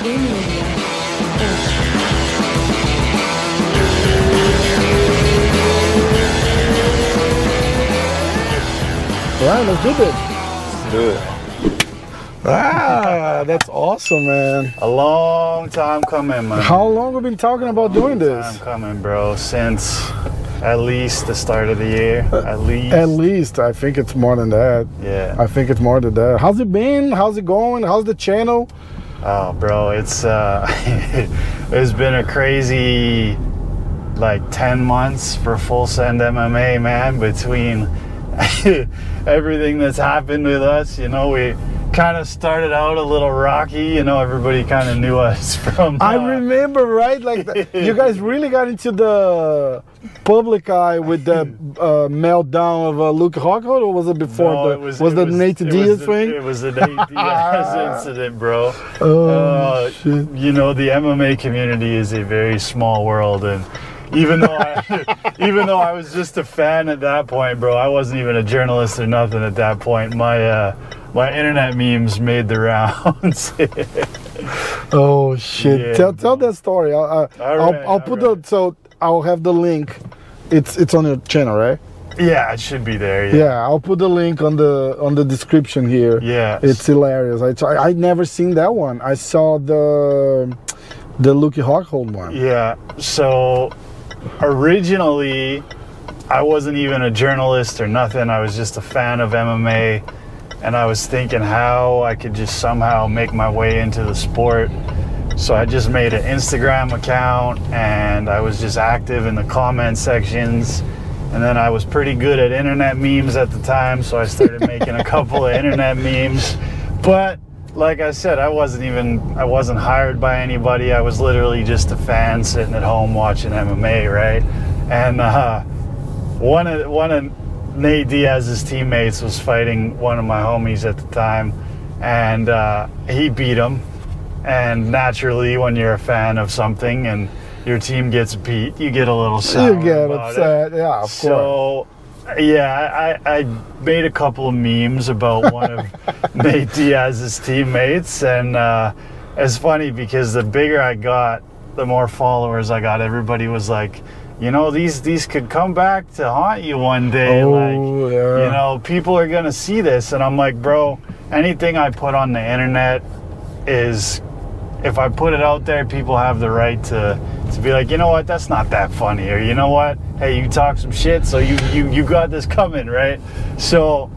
All right, let's do this. Let's do it. Ah, that's awesome, man. A long time coming, man. How long have we been talking about doing this? Time coming, bro. Since at least the start of the year. At least. At least, I think it's more than that. yeah. I think it's more than that. How's it been? How's it going? How's the channel? Oh, bro, it's uh, it's been a crazy like ten months for Full Send MMA, man. Between everything that's happened with us, you know, we kind of started out a little rocky. You know, everybody kind of knew us from. I uh, remember, right? Like the, you guys really got into the public eye with the uh, meltdown of uh, Luke Rockhold, or was it before? No, the, it was, was it the was- Nate it was Diaz thing? It was the Nate Diaz incident, bro. Oh, Uh, shit. You know, the MMA community is a very small world, and even though I, even though I was just a fan at that point, bro, I wasn't even a journalist or nothing at that point. My uh, my internet memes made the rounds. Oh shit! Yeah, tell tell that story. I'll I'll, All I'll, I'll put right. the so I'll have the link. It's it's on your channel, right? yeah, it should be there. Yeah. Yeah. I'll put the link on the on the description here. Yeah. It's hilarious. I try, I never seen that one. I saw the the Luke Rockhold one. Yeah. So originally, I wasn't even a journalist or nothing. I was just a fan of MMA. And I was thinking how I could just somehow make my way into the sport. So I just made an Instagram account and I was just active in the comment sections. And then I was pretty good at internet memes at the time. So I started making a couple of internet memes. But like I said, I wasn't even I wasn't hired by anybody. I was literally just a fan sitting at home watching MMA, right? And uh, one of one of Nate Diaz's teammates was fighting one of my homies at the time, and uh, he beat him. And naturally, when you're a fan of something and your team gets beat, you get a little sour. You get about it. upset. Yeah, of course. So, yeah, I, I made a couple of memes about one of Nate Diaz's teammates, and uh, it's funny because the bigger I got, the more followers I got. Everybody was like, you know, these these could come back to haunt you one day. Oh, like, yeah. you know, people are gonna see this, and I'm like, bro, anything I put on the internet is if I put it out there, people have the right to to be like, you know what, that's not that funny, or you know what, hey, you talk some shit, so you you you got this coming, right? So,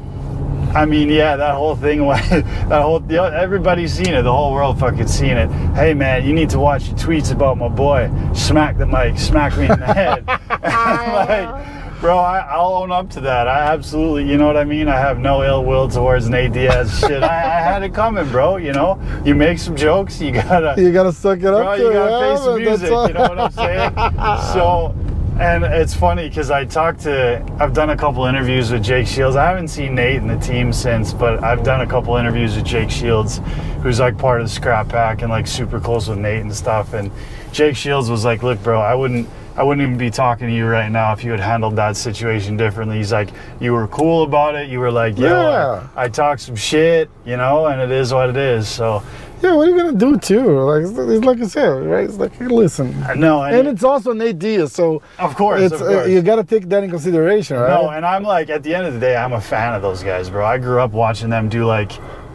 I mean, yeah, that whole thing, that whole everybody's seen it, the whole world fucking seen it. Hey, man, you need to watch your tweets about my boy. Smack the mic, smack me in the head. Like, bro, I, I'll own up to that. I absolutely, you know what I mean. I have no ill will towards Nate Diaz. Shit, I, I had it coming, bro. You know, you make some jokes, you gotta you gotta suck it bro, up. you to gotta yeah, face the music. You know what I'm saying? so, and it's funny because I talked to, I've done a couple interviews with Jake Shields. I haven't seen Nate and the team since, but I've done a couple interviews with Jake Shields, who's like part of the Skrap Pack and like super close with Nate and stuff. And Jake Shields was like, "Look, bro, I wouldn't." I wouldn't even be talking to you right now if you had handled that situation differently. He's like, you were cool about it. You were like, Yeah. I, I talked some shit, you know, and it is what it is. So, Yeah, what are you gonna do too? Like it's, like I said, right? It's like hey, listen, no, and, and it's also Nate Diaz, so of course, it's of uh, you gotta take that in consideration, right? No, and I'm like, at the end of the day, I'm a fan of those guys, bro. I grew up watching them do like,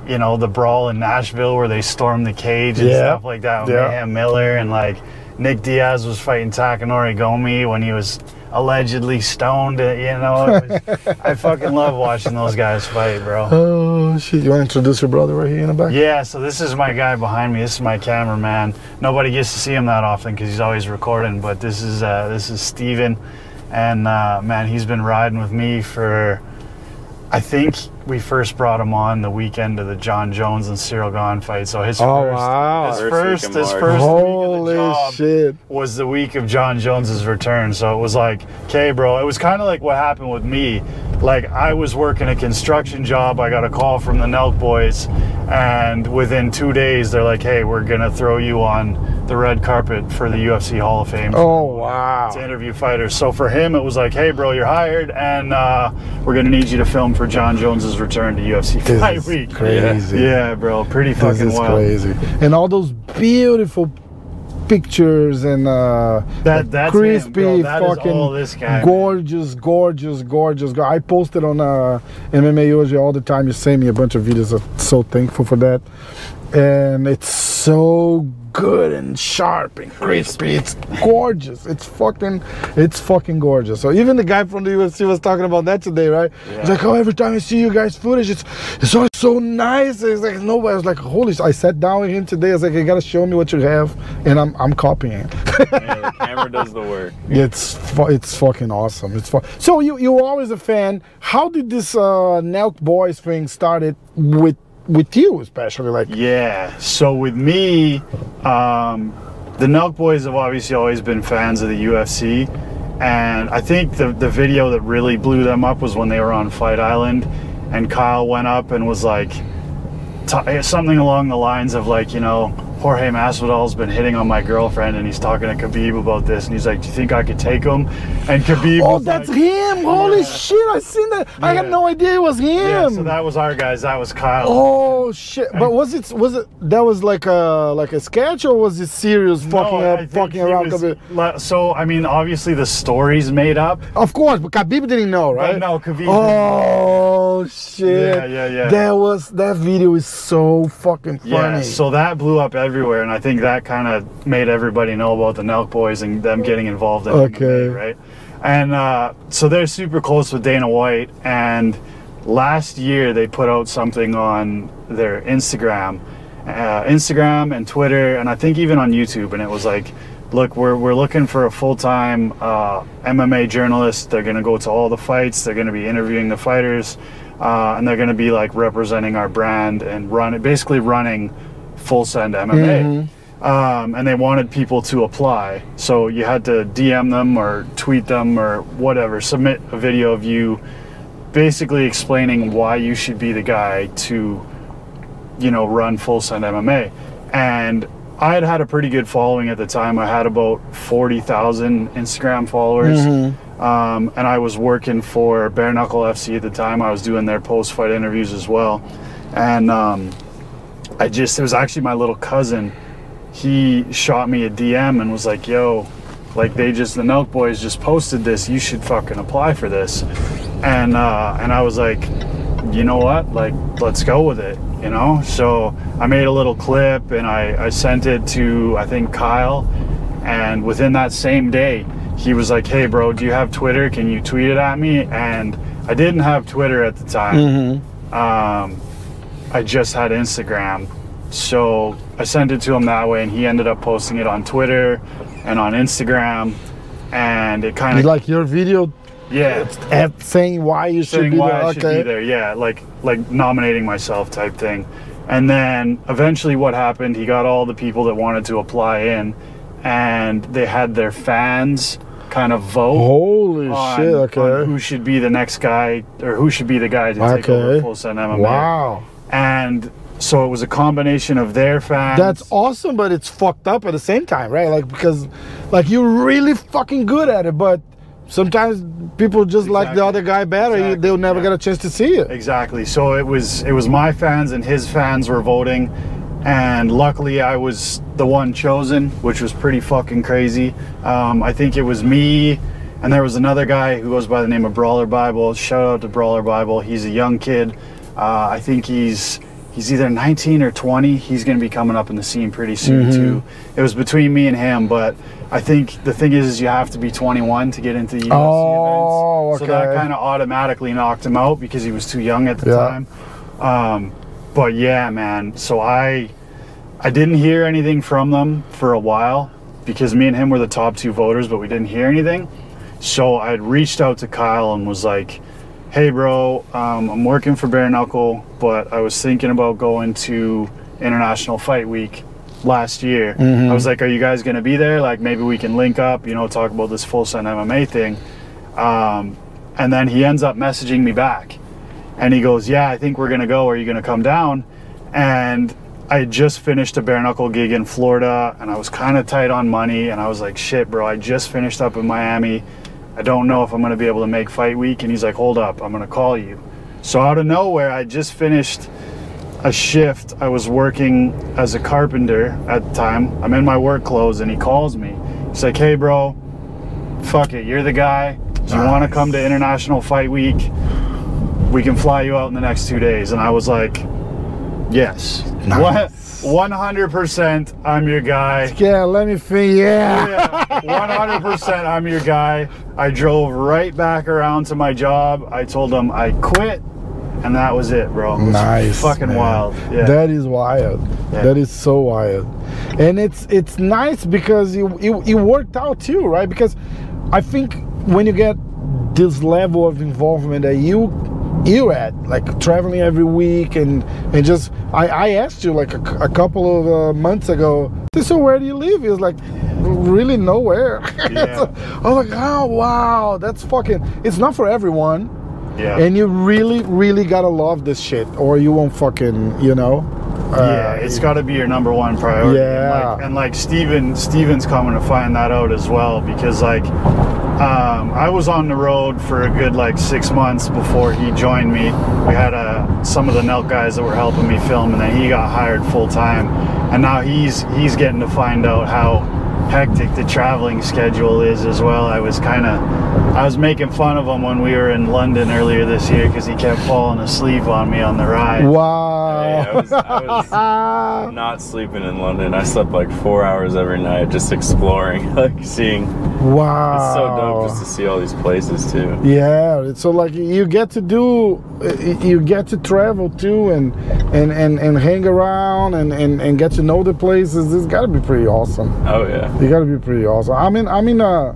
you know, the brawl in Nashville where they storm the cage and Yeah. stuff like that with Yeah. Mayhem Miller and like Nick Diaz was fighting Takanori Gomi when he was allegedly stoned. uh, You know, was, I fucking love watching those guys fight, bro. Oh shit! You want to introduce your brother right here in the back? Yeah, so this is my guy behind me. This is my cameraman. Nobody gets to see him that often because he's always recording. But this is uh, this is Steven. and uh, man, he's been riding with me for. I think we first brought him on the weekend of the Jon Jones and Ciryl Gane fight. So his Oh, first, wow. his First first, week in his March. first week of Holy the job shit! was the week of Jon Jones's return. So it was like, okay, bro. It was kind of like what happened with me. Like I was working a construction job. I got a call from the Nelk boys, and within two days, they're like, hey, we're gonna throw you on the red carpet for the UFC Hall of Fame. Oh wow. to interview fighters. So for him, it was like, "Hey, bro, you're hired, and uh, we're gonna need you to film for Jon Jones's return to UFC This Fight Week." crazy. Yeah, bro, pretty fucking This is wild. crazy. And all those beautiful pictures and uh That- that's crispy bro. That fucking this guy, gorgeous gorgeous gorgeous guy. I posted on uh MMA Hoje all the time you send me a bunch of videos I'm so thankful for that and it's so good and sharp and crispy. It's gorgeous. It's fucking it's fucking gorgeous. So even the guy from the UFC was talking about that today right? He's like oh every time I see you guys footage it's it's always so nice. It's like nobody I was like holy I sat down with him today. I was like you gotta show me what you have and I'm I'm copying it. Yeah, the camera does the work. it's fu- it's fucking awesome. It's fu- so you you were always a fan. How did this uh, Nelk Boys thing started with with you especially? Like Yeah. So with me, um, the Nelk Boys have obviously always been fans of the UFC, and I think the the video that really blew them up was when they were on Fight Island, and Kyle went up and was like t- something along the lines of like, you know. Jorge Masvidal's been hitting on my girlfriend, and he's talking to Khabib about this, and he's like, "Do you think I could take him?" And Khabib, oh, that's like, him! Holy Yeah. shit! I seen that. I had no idea it was him. Yeah, so that was our guys. That was Kyle. Oh shit! But was it was it that was like a like a sketch or was it serious fucking No, up, fucking around? was- Khabib? So I mean, obviously the story's made up. Of course, but Khabib didn't know, right? no, Khabib didn't Oh shit! Yeah, yeah, yeah. That was that video is so fucking funny. Yeah, so that blew up everywhere, and I think that kind of made everybody know about the Nelk Boys and them getting involved in Okay. MMA, right? And uh, so they're super close with Dana White, and last year they put out something on their Instagram, uh, Instagram and Twitter, and I think even on YouTube, and it was like, look, we're, we're looking for a full-time uh, MMA journalist. They're gonna go to all the fights. They're gonna be interviewing the fighters, uh, and they're gonna be like representing our brand and run basically running full send MMA. Um, and they wanted people to apply. So you had to DM them or tweet them or whatever, submit a video of you basically explaining why you should be the guy to, you know, run full send MMA. And I had had a pretty good following at the time. I had about 40,000 Instagram followers. Um, and I was working for Bare Knuckle FC at the time. I was doing their post fight interviews as well. And um, I just, it was actually my little cousin. He shot me a DM and was like, yo, like they just, the Nelk Boys just posted this. You should fucking apply for this. And, uh, and I was like, you know what? Like, let's go with it, you know? So I made a little clip and I, I sent it to, I think, Kyle. And within that same day, he was like, hey, bro, do you have Twitter? Can you tweet it at me? And I didn't have Twitter at the time. Um, I just had Instagram. So I sent it to him that way, and he ended up posting it on Twitter and on Instagram. And it kind of, like your video yeah, at saying why you should be why there. I should okay. be there. Yeah, like like nominating myself type thing. And then eventually, what happened? He got all the people that wanted to apply in, and they had their fans kind of vote. Holy on, shit! on Okay. who should be the next guy or who should be the guy to take over full send MMA. Wow. And so it was a combination of their fans. That's awesome, but it's fucked up at the same time, right? Like because, like you're really fucking good at it, but sometimes people just like the other guy better. Exactly, They'll never yeah. get a chance to see it. Exactly. So it was it was my fans and his fans were voting, and luckily I was the one chosen, which was pretty fucking crazy. Um, I think it was me, and there was another guy who goes by the name of Brawler Bible. Shout out to Brawler Bible. He's a young kid. Uh, I think he's he's either 19 or 20. He's going to be coming up in the scene pretty soon too. It was between me and him, but I think the thing is, is you have to be 21 to get into the UFC Oh, events. So that kind of automatically knocked him out because he was too young at the Yeah. time. Um, but yeah, man. So I I didn't hear anything from them for a while because me and him were the top two voters, but we didn't hear anything. So I had reached out to Kyle and was like, "Hey, bro, um, I'm working for Bare Knuckle, but I was thinking about going to International Fight Week last year. I was like, are you guys gonna be there? Like, maybe we can link up, you know, talk about this full send MMA thing." Um, and then he ends up messaging me back, and he goes, "Yeah, I think we're gonna go. Are you gonna come down?" And I just finished a bare knuckle gig in Florida and I was kind of tight on money and I was like, shit, bro, I just finished up in Miami. I don't know if I'm gonna be able to make fight week. And he's like, hold up, I'm gonna call you. So out of nowhere, I just finished a shift. I was working as a carpenter at the time. I'm in my work clothes and he calls me. He's like, hey, bro, fuck it, you're the guy. Do you want to come to International Fight Week? We can fly you out in the next two days. And I was like, yes. Nice. One- 100% I'm your guy. Yeah, let me think. Yeah. Yeah, 100% I'm your guy. I drove right back around to my job. I told them I quit, and that was it, bro. It was Nice. Fucking man. wild. Yeah. That is wild. Yeah. That is so wild. And it's it's nice because it, it, it worked out too, right? Because I think when you get this level of involvement that you you at, like traveling every week and and just I, I asked you like a couple of uh, months ago, so where do you live? He was like, really nowhere. Yeah. I was like, oh wow, that's fucking. It's not for everyone. yeah. And you really, really gotta love this shit, or you won't fucking, you know. yeah, it's got to be your number one priority. And Yeah. like, and like Steven, Steven's coming to find that out as well because like um, I was on the road for a good like six months before he joined me. We had uh, some of the Nelk guys that were helping me film, and then he got hired full time, and now he's he's getting to find out how hectic the traveling schedule is as well. I was kind of I was making fun of him when we were in London earlier this year because he kept falling asleep on me on the ride. Wow. Yeah, I was- I was- Not sleeping in London. I slept like four hours every night just exploring, like seeing. Wow. It's so dope just to see all these places too. Yeah, it's so like you get to do, you get to travel too, and and and, and hang around and, and and get to know the places. It's got to be pretty awesome. Oh yeah. You got to be pretty awesome. I mean, I mean, uh,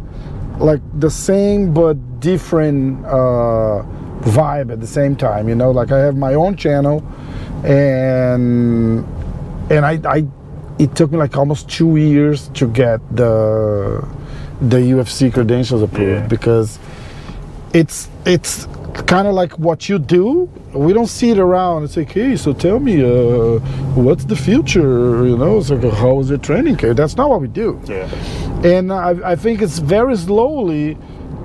like the same but different uh, vibe at the same time. You know, like I have my own channel, and and I, I it took me like almost two years to get the the UFC credentials approved Yeah. because it's it's kind of like what you do. We don't see it around. It's like, hey, so tell me, uh, what's the future? You know, it's like, how is your training? That's not what we do. Yeah. And I, I think it's very slowly.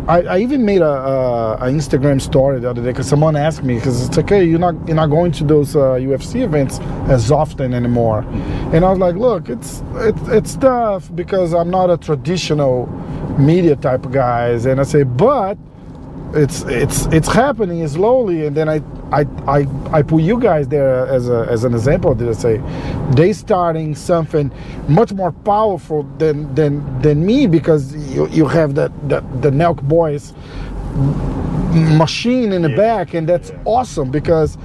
I, I even made a, a, a Instagram story the other day because someone asked me because it's hey, you're not you're not going to those uh, UFC events as often anymore, and I was like, look, it's it's it's tough because I'm not a traditional media type guys, and I say, but it's it's it's happening slowly and then I, I I I put you guys there as a as an example to say they starting something much more powerful than than than me because you you have that the, the Nelk boys machine in the Yeah. back and that's Yeah. awesome because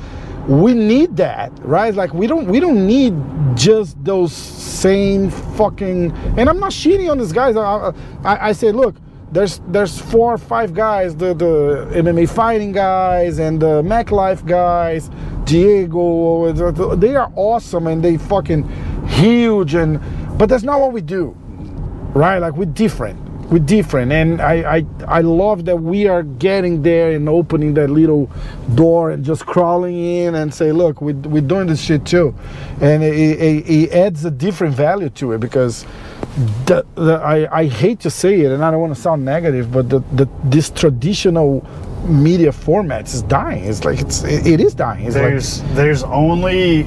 we need that right like we don't we don't need just those same fucking and i'm not cheating on these guys i i, I say look there's there's four or five guys the the mma fighting guys and the mac life guys diego they are awesome and they fucking huge and but that's not what we do right? Like we're different. We're different, and I, I I love that we are getting there and opening that little door and just crawling in and say, look, we we're doing this shit too, and it, it, it adds a different value to it because the, the I I hate to say it, and I don't want to sound negative, but the, the this traditional media formats is dying. It's like it's it, it is dying. It's like There's there's only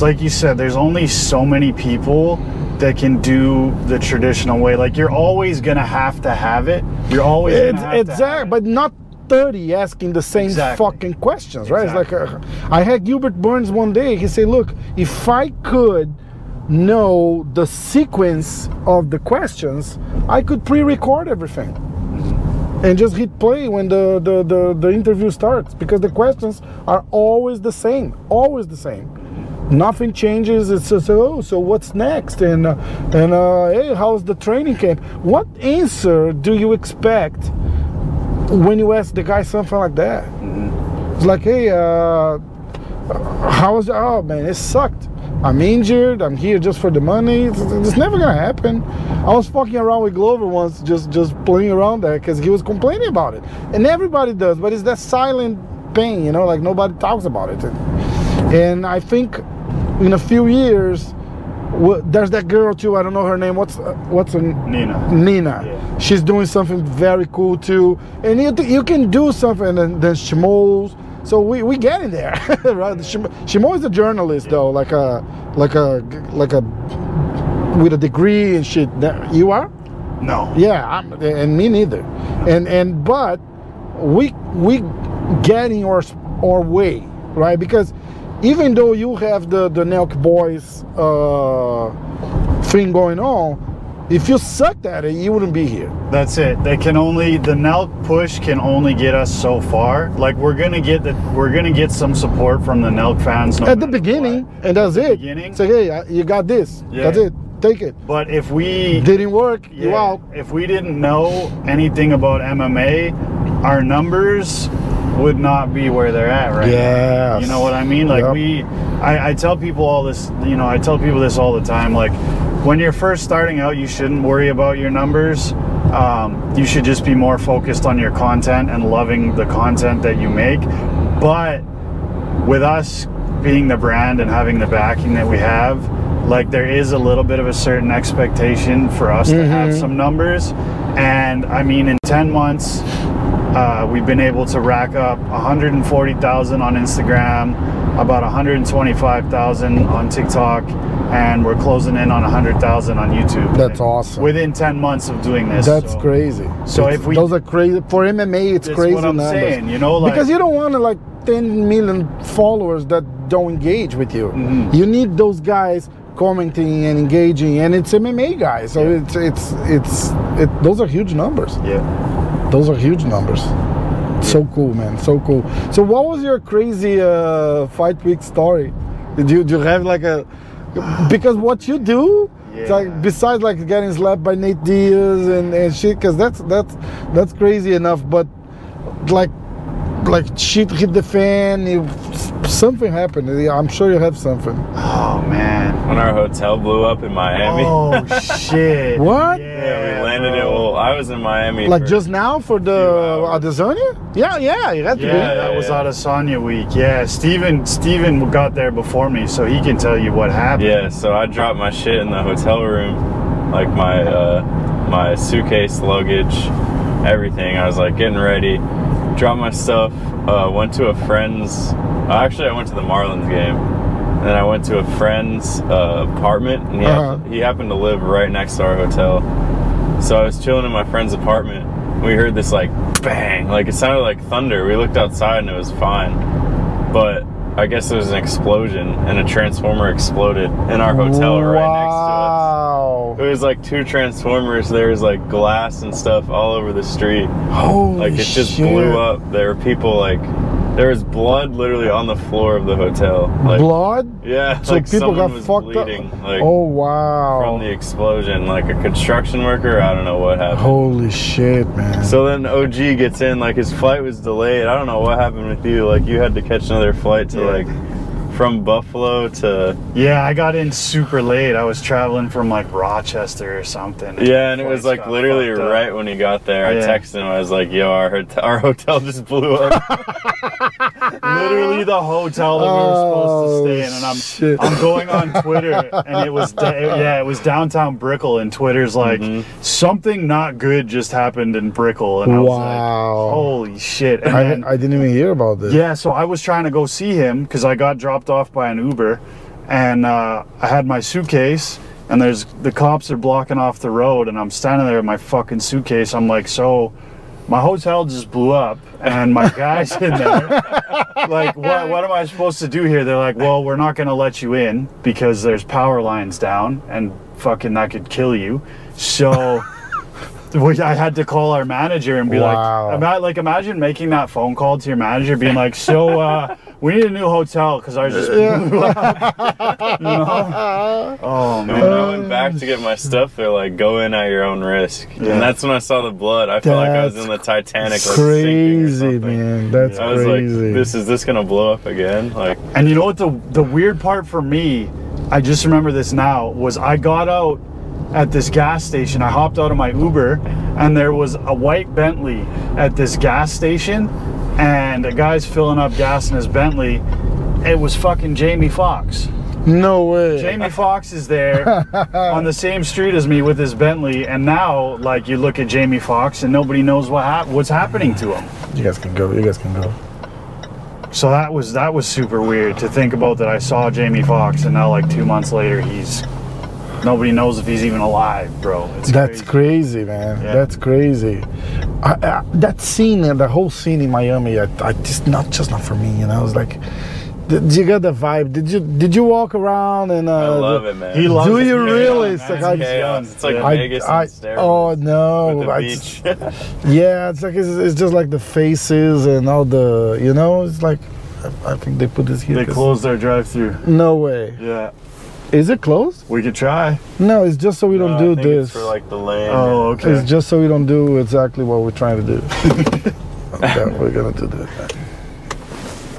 like you said, there's only so many people that can do the traditional way. Like you're always gonna have to have it. You're always gonna It's have to have exact, it. but not 30 asking the same Exactly. fucking questions, right? Exactly. It's like uh, I had Gilbert Burns one day. He said, "Look, if I could know the sequence of the questions, I could pre-record everything." And just hit play when the, the, the, the interview starts because the questions are always the same, always the same. Nothing changes. It's just oh, so what's next? And uh, and uh, hey, how's the training camp? What answer do you expect when you ask the guy something like that? It's like, hey, uh, how was? Oh man, it sucked. I'm injured. I'm here just for the money. It's, it's never gonna happen. I was fucking around with Glover once, just just playing around there because he was complaining about it, and everybody does. But it's that silent pain, you know, like nobody talks about it. And I think in a few years, there's that girl too. I don't know her name. What's uh, what's her Nina. Nina. Yeah. She's doing something very cool too, and you you can do something. And then Shimo's. So we we getting there, right? Shimo is a journalist though, like a like a like a with a degree and shit. You are? No. Yeah, I'm, and me neither. And and but we we getting our our way, right? Because even though you have the the Nelk Boys uh, thing going on, if you sucked at it, you wouldn't be here. That's it. They can only the Nelk push can only get us so far. Like we're gonna get the we're gonna get some support from the Nelk fans no At the beginning, what. and that's it. beginning? Say, hey, you got this. Yeah. That's it. Take it. But if we Didn't work. You Yeah, out. If we didn't know anything about MMA, our numbers would not be where they're at right now. Yes. You know what I mean? Like Yep. we, I, I tell people all this. You know, I tell people this all the time. Like when you're first starting out, you shouldn't worry about your numbers. Um, you should just be more focused on your content and loving the content that you make. But with us being the brand and having the backing that we have, like there is a little bit of a certain expectation for us to have some numbers. And I mean, in 10 months, uh, we've been able to rack up 140,000 on Instagram, about 125,000 on TikTok, and we're closing in on 100,000 on YouTube. That's awesome. Within 10 months of doing this. That's so- crazy. So It's- if we- those are crazy for MMA, it's crazy what I'm numbers. saying, you know, like- because you don't want to like 10 million followers that don't engage with you. Mm-hmm. You need those guys commenting and engaging, and it's MMA guys. So Yeah. it's it's it's it. Those are huge numbers. Yeah. Those are huge numbers. So cool, man. So cool. So, what was your crazy uh, fight week story? Did you, did you have like a because what you do? Yeah. like besides like getting slapped by Nate Diaz and, and shit, because that's that's that's crazy enough. But like like shit hit the fan. It, something happened. I'm sure you have something. Oh, man. When our hotel blew up in Miami. Oh, shit. What? Yeah, we landed it. Well, I was in Miami. Like for- just now for the hours. Adesanya? Yeah, yeah, you had to Yeah, be. that was yeah. Adesanya week. Yeah, Steven Steven got there before me, so he can tell you what happened. Yeah, so I dropped my shit in the hotel room, like my uh, my suitcase, luggage, everything. I was like getting ready, dropped my stuff, uh, went to a friend's. uh, Actually, I went to the Marlins game, and then I went to a friend's uh, apartment, and he, Uh-huh. hap- he happened to live right next to our hotel. So I was chilling in my friend's apartment. We heard this like bang, like it sounded like thunder. We looked outside and it was fine, but I guess there was an explosion and a transformer exploded in our hotel right next to us. Wow. It was like two transformers. There was like glass and stuff all over the street. Holy Like it just shit. blew up. There were people like there was blood literally on the floor of the hotel. Like Blood? yeah, So like people got was fucked bleeding, up. Like oh wow. from the explosion, like a construction worker. I don't know what happened. Holy shit, man. So then OG gets in, like his flight was delayed. I don't know what happened with you. Like you had to catch another flight to Yeah. like from Buffalo to Yeah, I got in super late. I was traveling from like Rochester or something. yeah, and it was like literally right when he got there. I texted him. I was like, "Yo, our our hotel just blew up." Literally the hotel that we were supposed to stay in, and Oh, I'm shit. I'm going on Twitter, and it was da- yeah, it was downtown Brickell, and Twitter's like Mm-hmm. something not good just happened in Brickell, and I was like, Wow. holy shit! And I, then- I didn't even hear about this. Yeah, so I was trying to go see him because I got dropped off by an Uber, and uh, I had my suitcase, and there's the cops are blocking off the road, and I'm standing there with my fucking suitcase. I'm like, so my hotel just blew up, and my guy's in there. like, what what am I supposed to do here? They're like, well, we're not gonna let you in because there's power lines down, and fucking that could kill you. So. we- I had to call our manager and be Wow. like, like imagine making that phone call to your manager, being like, "So, uh, we need a new hotel because ours just blew up." You know? Oh And when I went back to get my stuff, they're like, "Go in at your own risk." Yeah. And that's when I saw the blood. I felt like I was in the Titanic. Like, Crazy, something. man. That's I was crazy. like, "This is this gonna blow up again?" Like, and you know what the the weird part for me, I just remember this now was I got out at this gas station. I hopped out of my Uber, and there was a white Bentley at this gas station, and a guy's filling up gas in his Bentley. It was fucking Jamie Foxx. No way. Jamie Foxx is there on the same street as me with his Bentley, and now like you look at Jamie Foxx and nobody knows what hap- what's happening to him. You guys can go. You guys can go. So that was that was super weird to think about that I saw Jamie Foxx and now like two months later he's nobody knows if he's even alive, bro. It's That's crazy. crazy, man. Yeah. That's crazy. I, I, that scene and the whole scene in Miami, I, I just not just not for me. You know, it's like, did you get the vibe? Did you did you walk around and? Uh, I love it, man. He loves Do it. you Yeah, really? man, It's like I- It's like Yeah. I, Vegas I, and steroids oh with no! the beach. just- yeah, it's like it's, it's just like the faces and all the you know. It's like I, I think they put this here. They closed their drive-through. No way. Yeah, Is it closed? we could try. No, it's just so we don't No, I do think this. It's for like the lane. Oh, okay. It's just so we don't do exactly what we're trying to do. okay, we're gonna do that.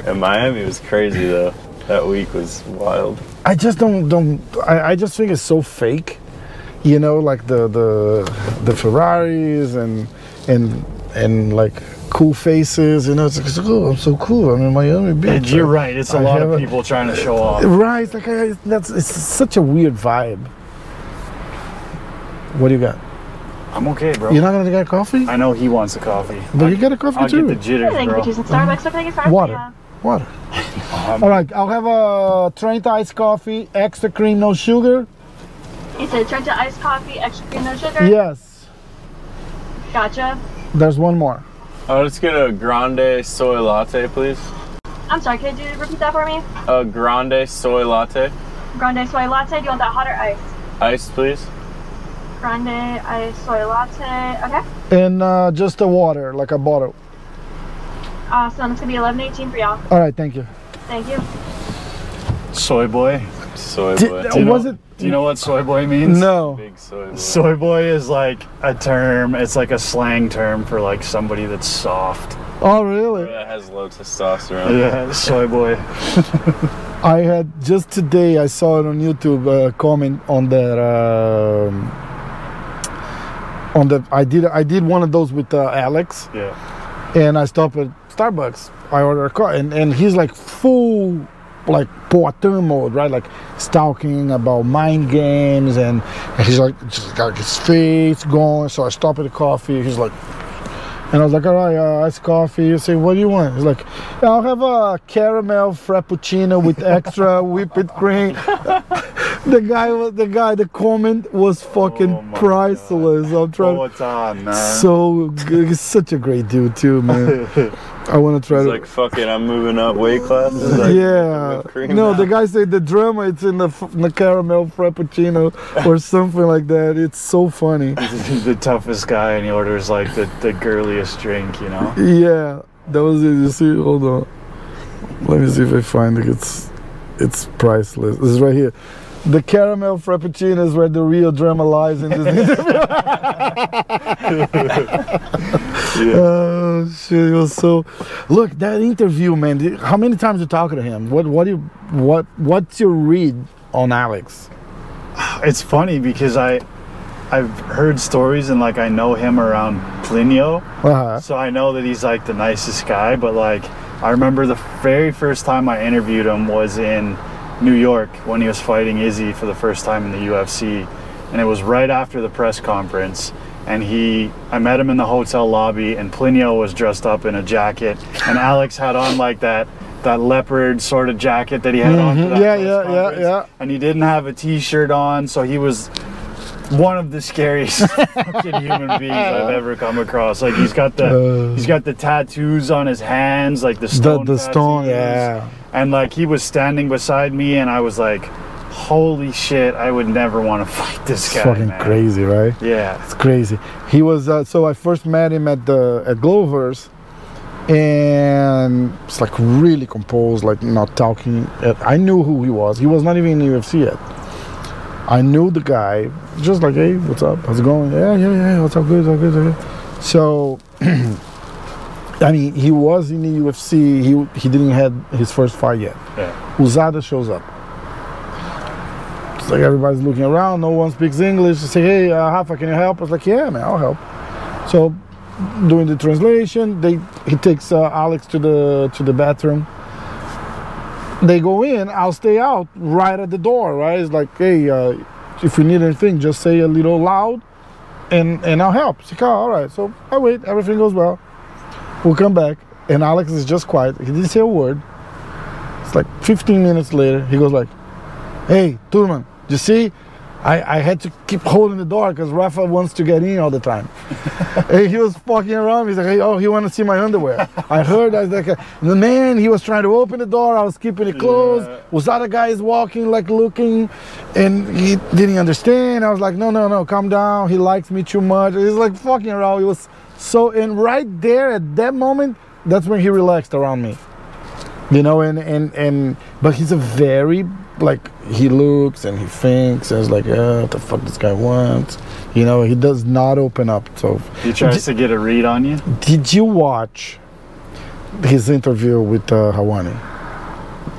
And Miami was crazy though. That week was wild. I just don't don't. I, I just think it's so fake. You know, like the the the Ferraris and and and like cool faces. You know, it's like oh, I'm so cool. I'm in Miami Beach. And you're right. It's a I lot have of a- people trying to show off. Right, it's like I, that's it's such a weird vibe. What do you got? I'm okay, bro. You're not gonna get a coffee? I know he wants a coffee. But I, you get a coffee I'll too. get the jitters, Thank you bro. for choosing Starbucks. What can I get for Water. Water. Um, All right, I'll have a Trent iced coffee, extra cream, no sugar. You said Trenta iced coffee, extra cream, no sugar? Yes. Gotcha. There's one more. Oh, let's get a grande soy latte, please. I'm sorry, could you repeat that for me? A grande soy latte, Grande soy latte. Do you want that hot or iced? iced, please. Grande iced soy latte. Okay. And uh, just the water, like a bottle. Awesome. It's gonna be 11.18 for y'all. All right, thank you. Thank you. soy boy. Soy Did- boy. Do you know- was it? Do you know what soy boy means? No. Big soy boy. Soy boy is like a term. It's like a slang term for like somebody that's soft. Oh, really? That has low testosterone. Yeah, soy boy. I had just today. I saw it on YouTube. Uh, comment on that. Um, on the, I did. I did one of those with uh, Alex, Yeah. and I stopped at Starbucks. I ordered a car, and, and he's like full, like Poatan mode, right? Like he's talking about mind games, and, and he's like just got his face going. So I stopped at the coffee. He's like, and I was like, all right, uh, iced coffee. You say, what do you want? He's like, "Yeah, I'll have a caramel frappuccino with extra whipped cream. the guy was the guy. The comment was fucking Oh priceless. I'm trying. What's on, man? So good. He's such a great dude too, man. I want to try It's to. like, fuck it, I'm moving up weight classes. Like, yeah. No, now. the guy said the drama it's in the, f- the caramel frappuccino or something like that. It's so funny. He's the toughest guy, and he orders like the, the girliest drink, you know? Yeah, that was it. You see, hold on. Let me see if I find it. It's it's priceless. This is right here. The caramel frappuccino is where the real drama lies in this interview. Oh shit! It was so. Look, that interview, man. How many times you talking to him? What what do you what what's your read on Alex? It's funny because I. I've heard stories and like I know him around Plinio, Uh-huh. so I know that he's like the nicest guy. But like, I remember the very first time I interviewed him was in New York when he was fighting Izzy for the first time in the UFC, and it was right after the press conference. And he, I met him in the hotel lobby, and Plinio was dressed up in a jacket, and Alex had on like that that leopard sort of jacket that he had on. Mhm. that Yeah, yeah, yeah, conference. yeah. And he didn't have a T-shirt on, so he was one of the scariest fucking human beings I've ever come across. Like he's got the Uh. he's got the tattoos on his hands, like the The stone. the the stone, yeah. And like he was standing beside me, and I was like, "Holy shit! I would never want to fight this It's guy." fucking man. crazy, right? Yeah. It's crazy. He was uh, so I first met him at the at Glover's, and it's like really composed, like not talking. I knew who he was. He was not even in the UFC yet. I knew the guy, just like, hey, what's up? How's it going? Yeah, yeah, yeah. What's up? Good, what's good, what's good. So, I mean, he was in the UFC. He he didn't have his first fight yet. Yeah. Uzada shows up. It's like everybody's looking around, no one speaks English. They say, hey, uh, can you help? I was like, yeah, man, I'll help. So, doing the translation, they he takes uh, Alex to the to the bathroom. they go in, I'll stay out right at the door, right? It's like, hey, uh, if you need anything, just say a little loud and and I'll help. She's like, oh, all right. So I wait, everything goes well. We'll come back, and Alex is just quiet. He didn't say a word. It's like 15 minutes later, he goes like, hey, Turman, you see? I, I had to keep holding the door because Rafa wants to get in all the time. and he was fucking around. He's like, hey, oh, he want to see my underwear. I heard I was like, uh, the man, he was trying to open the door. I was keeping it closed. Yeah. Was other guys walking, like looking, and he didn't understand. I was like, no, no, no, calm down. He likes me too much. He's like fucking around. He was so, and right there at that moment, that's when he relaxed around me. You know, and and and, but he's a very like he looks and he thinks and it's like, uh, what the fuck this guy wants. You know, he does not open up. So, He tries to get a read on you. did you watch his interview with uh, Helwani?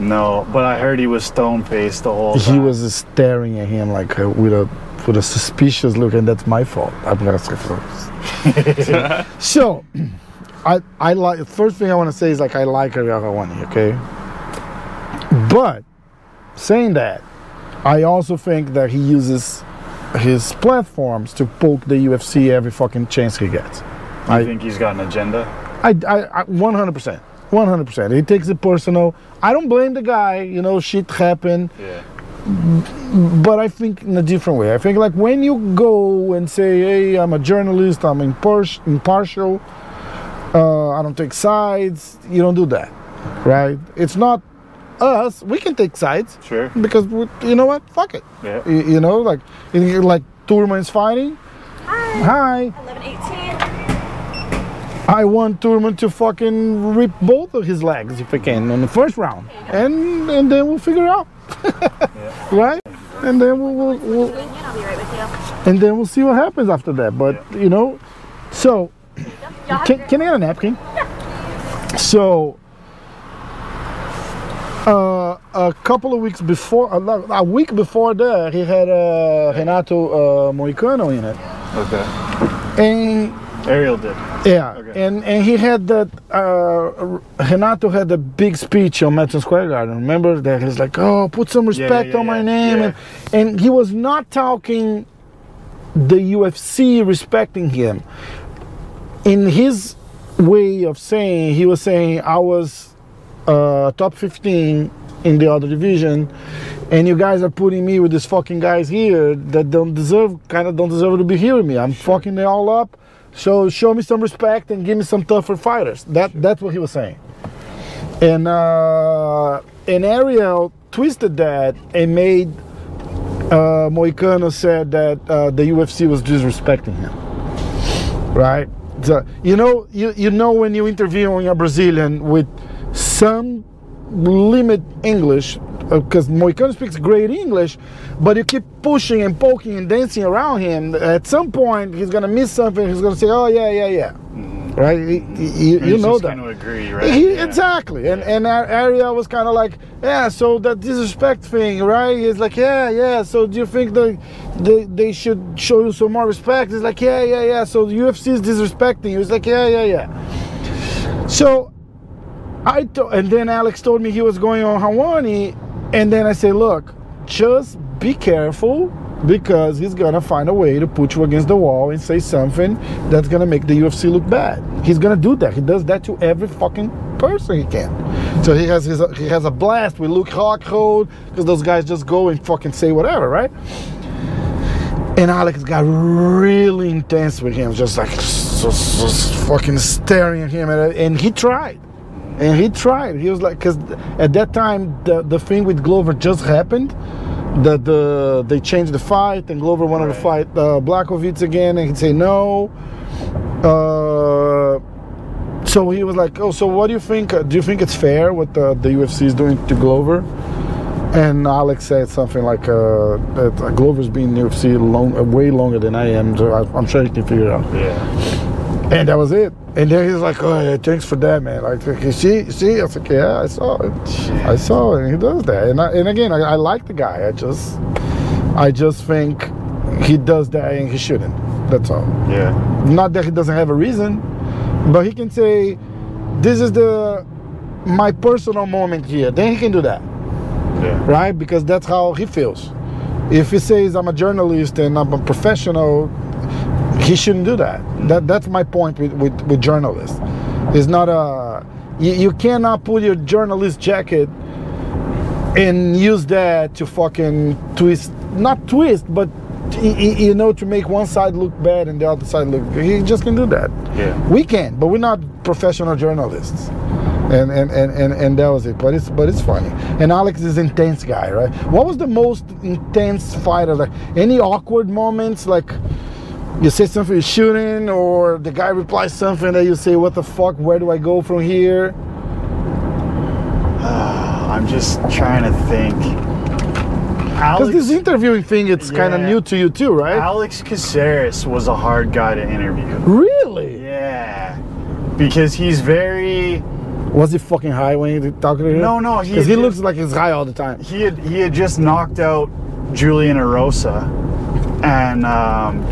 No, but I heard he was stone faced the whole time. He was staring at him like uh, with a with a suspicious look, and that's my fault. I'm gonna say so, I I like first thing I want to say is like I like Ariel Helwani, okay. But saying that, I also think that he uses his platforms to poke the UFC every fucking chance he gets. I think he's got an agenda. I, I, I 100%. 100%. He takes it personal. I don't blame the guy. You know, shit happened. Yeah. But I think in a different way. I think like when you go and say, hey, I'm a journalist, I'm impartial, uh, I don't take sides, you don't do that. Right? It's not us. We can take sides Sure. because, we, you know what? Fuck it. Yeah. You, you know, like, like Turman's fighting. Hi. Hi. 1118. I want Turman to fucking rip both of his legs if I can in the first round, and and then we'll figure it out, right? And then we'll, we'll, we'll I'll be right with you. and then we'll see what happens after that. But you know, so Y'all have a can, can I get a napkin? So. Uh, a couple of weeks before, a, week before that, he had uh, Renato uh, Moicano in it, Okay. and Ariel did. Yeah, Okay. and and he had that. Uh, Renato had a big speech on Madison Square Garden. Remember that he's like, "Oh, put some respect yeah, on my name," yeah. and and he was not talking the UFC respecting him. In his way of saying, he was saying, "I was uh, top 15 in the other division." And you guys are putting me with these fucking guys here that don't deserve, kind of don't deserve to be here with me. I'm fucking it all up. So show me some respect and give me some tougher fighters. That that's what he was saying. And uh, and Ariel twisted that and made uh, Moicano said that uh, the UFC was disrespecting him. Right? So, you know, you you know when you're interviewing a Brazilian with some limit English, uh, because Moicano speaks great English, but you keep pushing and poking and dancing around him. At some point, he's gonna miss something. He's gonna say, "Oh yeah, yeah, yeah," right? You, you, you know that. agree, right? He, Yeah. Exactly, and and Ar- Ariel was kind of like, yeah. So that disrespect thing, right? He's like, yeah, yeah. So do you think they, they they should show you some more respect? He's like, yeah, yeah, yeah. So the UFC is disrespecting you. He's like, yeah, yeah, yeah. So I to- and then Alex told me he was going on Helwani, and then I say, look, just be careful because he's gonna find a way to put you against the wall and say something that's gonna make the UFC look bad. He's gonna do that. He does that to every fucking person he can. So he has his he has a blast with Luke Rockhold because those guys just go and fucking say whatever, right? And Alex got really intense with him, just like just, fucking staring at him, and, and he tried. And he tried. He was like, because at that time the the thing with Glover just happened. That the they changed the fight, and Glover wanted to fight uh, Blachowicz again, and he'd say no. Uh, so he was like, "Oh, so what do you think? Do you think it's fair what the, the UFC is doing to Glover?" And Alex said something like, uh, "That uh, Glover's been in the UFC long, uh, way longer than I am. So I, I'm sure he can figure it out." Yeah. And that was it. And then he's like, "Oh, yeah, thanks for that, man." Like, see, see, I was like, "Yeah, I saw it. I saw it." And he does that. And I, and again, I, I like the guy. I just, I just think he does that and he shouldn't. That's all. Yeah. Not that he doesn't have a reason, but he can say, "This is the my personal moment here. Then he can do that, Yeah. right? Because that's how he feels. If he says I'm a journalist and I'm a professional, he shouldn't do that. That that's my point with with, with journalists. It's not a you, you cannot put your journalist jacket and use that to fucking twist, not twist, but you know, to make one side look bad and the other side look good. He just can do that. Yeah. We can, but we're not professional journalists. And and, and, and and that was it. But it's but it's funny. And Alex is intense guy, right? What was the most intense fight fighter? Like any awkward moments, like you say something you're shooting, or the guy replies something that you say, "What the fuck? Where do I go from here?" I'm just trying to think. Because this interviewing thing, it's kind of new to you too, right? Alex Caceres was a hard guy to interview. Really? Yeah. Because he's very Was he fucking high when you talking to him? No, no, he Because he looks like he's high all the time. he had he had just knocked out Julian Erosa, and um,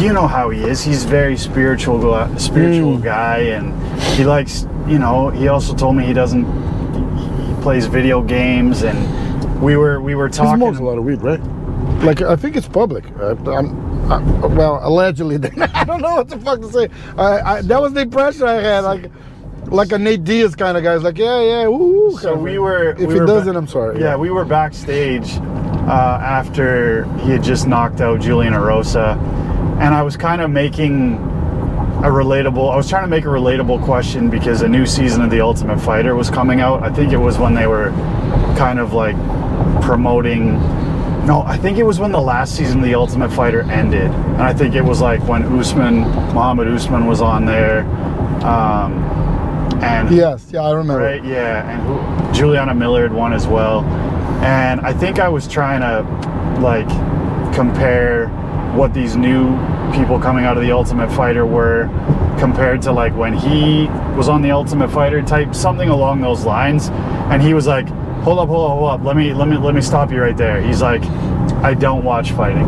you know how he is. He's very spiritual, spiritual Mm. guy, and he likes. You know, he also told me he doesn't. He plays video games, and we were we were He talking. smokes a lot of weed, right? Like I think it's public. I'm, I, well, allegedly. I don't know what the fuck to say. I, I, that was the impression I had, like, like a Nate Diaz kind of guy. It's like, yeah, yeah, woo. So we were. If we he were doesn't, I'm sorry. Yeah, we were backstage uh, after he had just knocked out Julian Erosa, and I was kind of making a relatable. I was trying to make a relatable question because a new season of The Ultimate Fighter was coming out. I think it was when they were kind of like promoting. No, I think it was when the last season of The Ultimate Fighter ended, and I think it was like when Usman, Muhammad Usman, was on there. Um, and Yes, yeah, I remember. Right, yeah, and who, Juliana Miller won as well. And I think I was trying to like compare what these new people coming out of the Ultimate Fighter were compared to like when he was on the Ultimate Fighter type something along those lines. And he was like, "Hold up, hold up, hold up. Let me let me let me stop you right there." He's like, "I don't watch fighting."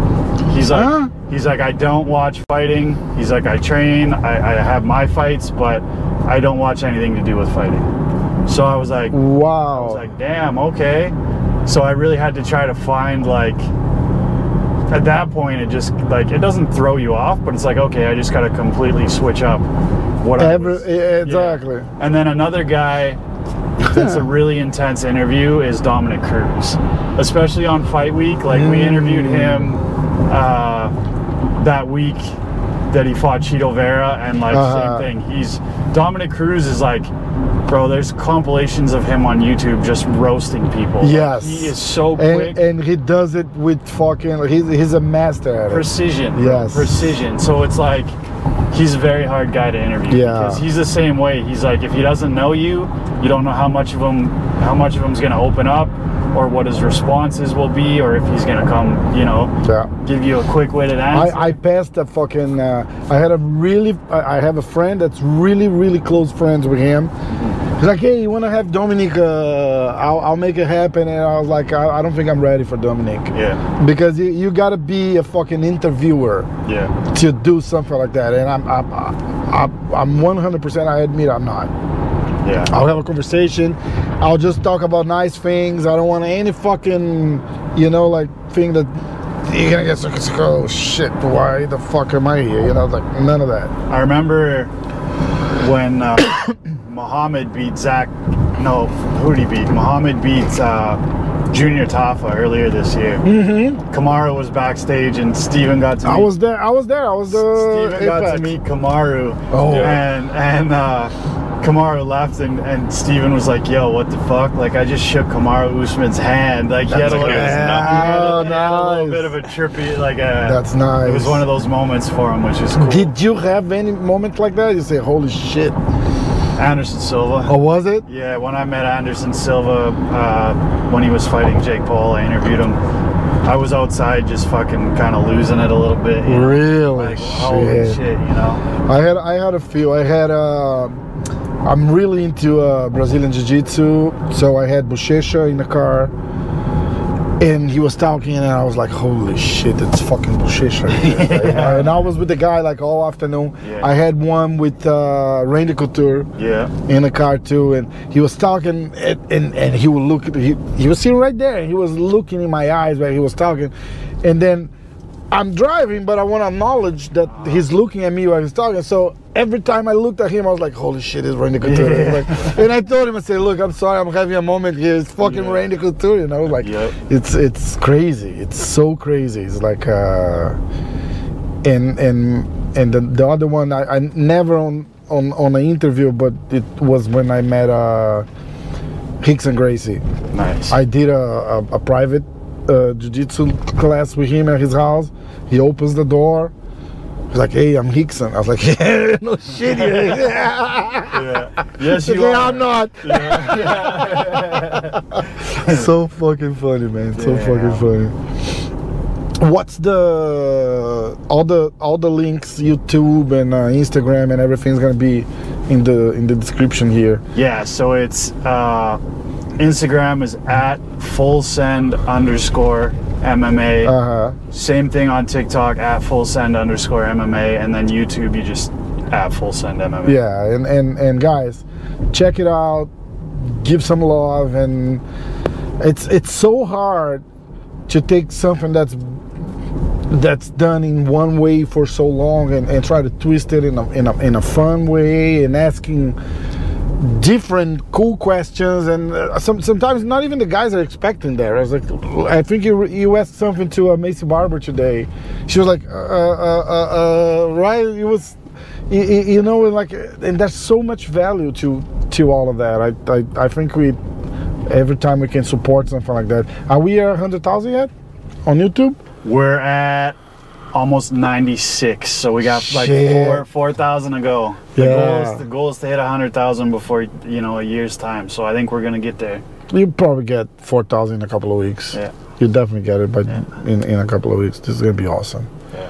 He's like, Huh? he's like, "I don't watch fighting." He's like, "I train, I, I have my fights, but I don't watch anything to do with fighting." So I was like, I Wow. was like, damn, okay. So I really had to try to find like at that point it just like it doesn't throw you off, but it's like, okay, I just gotta completely switch up what I Every, was- yeah, yeah. exactly. And then another guy that's a really intense interview is Dominick Cruz. Especially on fight week. Like we interviewed him uh, that week that he fought Chito Vera and like Uh-huh. same thing. He's Dominick Cruz is like bro, there's compilations of him on YouTube just roasting people. Like, Yes. he is so quick. And, and he does it with fucking. He's, he's a master at it. precision. bro, Yes. Precision. So it's like he's a very hard guy to interview Yeah. because he's the same way. He's like if he doesn't know you, you don't know how much of him how much of him's going to open up or what his responses will be or if he's going to come, you know, Yeah. give you a quick-witted answer. I, I passed a fucking. Uh, I had a really. I I have a friend that's really, really close friends with him. He's like, hey, you want to have Dominick? Uh, I'll, I'll make it happen. And I was like, I, I don't think I'm ready for Dominick. yeah. Because you, you got to be a fucking interviewer Yeah. to do something like that. And I'm, I'm, I'm, I'm 100%, I admit I'm not. Yeah. I'll have a conversation. I'll just talk about nice things. I don't want any fucking, you know, like thing that you're gonna get like, oh shit, why the fuck am I here? You know, like none of that. I remember when uh, Muhammad beat Zach. No, who did he beat? Muhammad beat uh, Junior Tafa earlier this year. Mm-hmm. Kamaru was backstage, and Steven got to. I was there. I was there. I was the Steven got to meet Kamaru. Oh. and and uh, Kamaru left, and and Steven was like, "Yo, what the fuck? Like, I just shook Kamaru Usman's hand. Like, he had a little, like, he had a- oh, a little bit of a trippy, like a. That's nice. It was one of those moments for him, which is cool. Did you have any moment like that? You say, holy shit. Anderson Silva. Oh, was it? Yeah, when I met Anderson Silva uh, when he was fighting Jake Paul, I interviewed him. I was outside just fucking kind of losing it a little bit. you know? Really? Like, holy Shit. shit, you know? I had I had a few. I had uh, I'm really into uh, Brazilian Jiu-Jitsu, so I had Bochecha in the car, and he was talking, and I was like, "Holy shit, it's fucking bullshit!" Right here, right? And I was with the guy like all afternoon. Yeah. I had one with uh, Randy Couture Yeah. in the car too, and he was talking, and and, and he would look. He, he was sitting right there, and he was looking in my eyes while he was talking, and then I'm driving, but I want to acknowledge that he's looking at me while he's talking. So every time I looked at him, I was like, "Holy shit, it's Randy Couture!" Yeah. Like- and I told him, I said, "Look, I'm sorry, I'm having a moment here. It's fucking Yeah. Randy Couture," and I was like, Yep. "It's it's crazy. It's so crazy. It's like." uh and and and the, the other one I, I never on on on an interview but it was when i met uh Rickson Gracie Nice. i did a, a, a private uh, jiu-jitsu class with him at his house he opens the door. He's like hey i'm Rickson i was like yeah no shit yeah, yeah. Yes, you yeah are. i'm not. So fucking funny man. So fucking funny. What's the all the all the links youtube and uh, instagram and everything's gonna be in the in the description here? Yeah, so it's uh, Instagram is at full send underscore MMA. uh-huh Same thing on TikTok at full send underscore MMA, and then YouTube you just at full send MMA. yeah and and and guys check it out give some love and it's it's so hard to take something that's that's done in one way for so long and, and try to twist it in a, in a in a fun way and asking different cool questions and uh, some, sometimes not even the guys are expecting there. I was like, I think you you asked something to uh, Maycee Barber today. She was like, uh, uh, uh, uh, right? It was, you, you know, like, and there's so much value to to all of that. I I, I think we every time we can support something like that. Are we at hundred thousand yet on YouTube? We're at almost 96, so we got like Shit. four four thousand to go. The goal Yeah. is the goal is to hit hundred thousand before you know a year's time. So I think we're gonna get there. You probably get four thousand in a couple of weeks. Yeah. You definitely get it, but Yeah. in, in a couple of weeks, this is gonna be awesome. Yeah.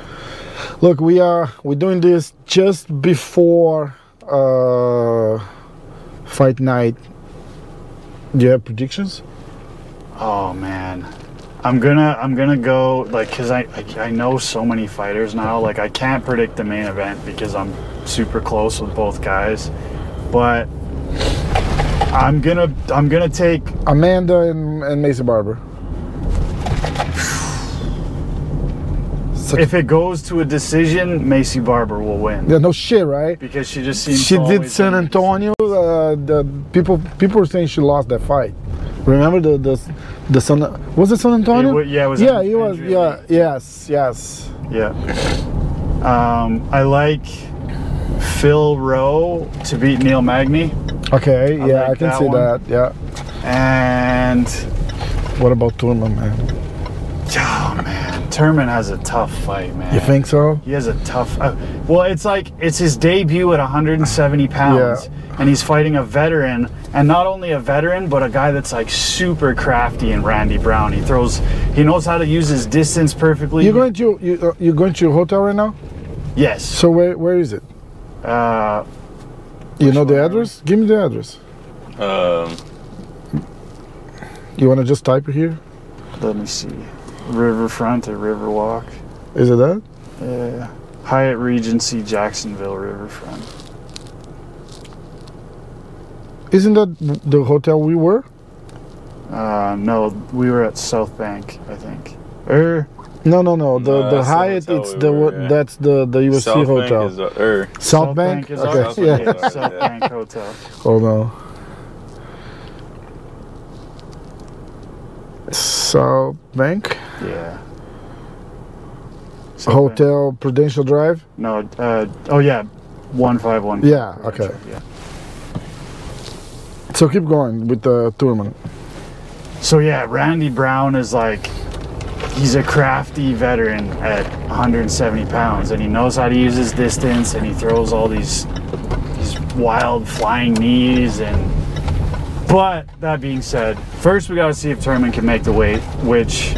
Look, we are we're doing this just before uh, fight night. Do you have predictions? Oh man, I'm gonna I'm gonna go like because I, I I know so many fighters now. Like I can't predict the main event because I'm super close with both guys, but I'm gonna I'm gonna take Amanda and, and Maycee Barber. Such- if it goes to a decision, Maycee Barber will win yeah, no shit, right? because she just seems She to did San. Antonio. Uh, the people people are saying she lost that fight. Remember the the the San was it San Antonio? It yeah, it was yeah, it was. Andrea Yeah, yes, yes. Yeah. Um, I like Phil Rowe to beat Neil Magny, Okay, I yeah, I can that see one. that. Yeah. and What about Turman, man? Turman has a tough fight, man. You think so? He has a tough. Uh, well, it's like it's his debut at 170 pounds, and he's fighting a veteran, and not only a veteran, but a guy that's like super crafty in Randy Brown. He throws, he knows how to use his distance perfectly. You're going to you uh, you're going to your hotel right now. Yes. So where where is it? Uh, You know the address? Give me the address. Um, You want to just type it here? let me see. Riverfront or Riverwalk. Is it that? Yeah. Hyatt Regency, Jacksonville Riverfront. Isn't that the hotel we were? Uh, no, we were at South Bank, I think. Er, No, no, no. The No, the that's the Hyatt. hotel It's we the were what? at. That's the the UFC South Bank hotel. is, uh, er, South, Bank. is okay. ours. Yeah. Bank. South Bank Hotel. Hold on. South Bank Yeah. Bank. Hotel Prudential Drive. No, uh, oh yeah, one five one. Yeah, okay. Yeah. So keep going with the tournament. So yeah, Randy Brown is like, he's a crafty veteran at 170 pounds, and he knows how to use his distance, and he throws all these these wild flying knees, and. But that being said, first we gotta see if Turman can make the weight, which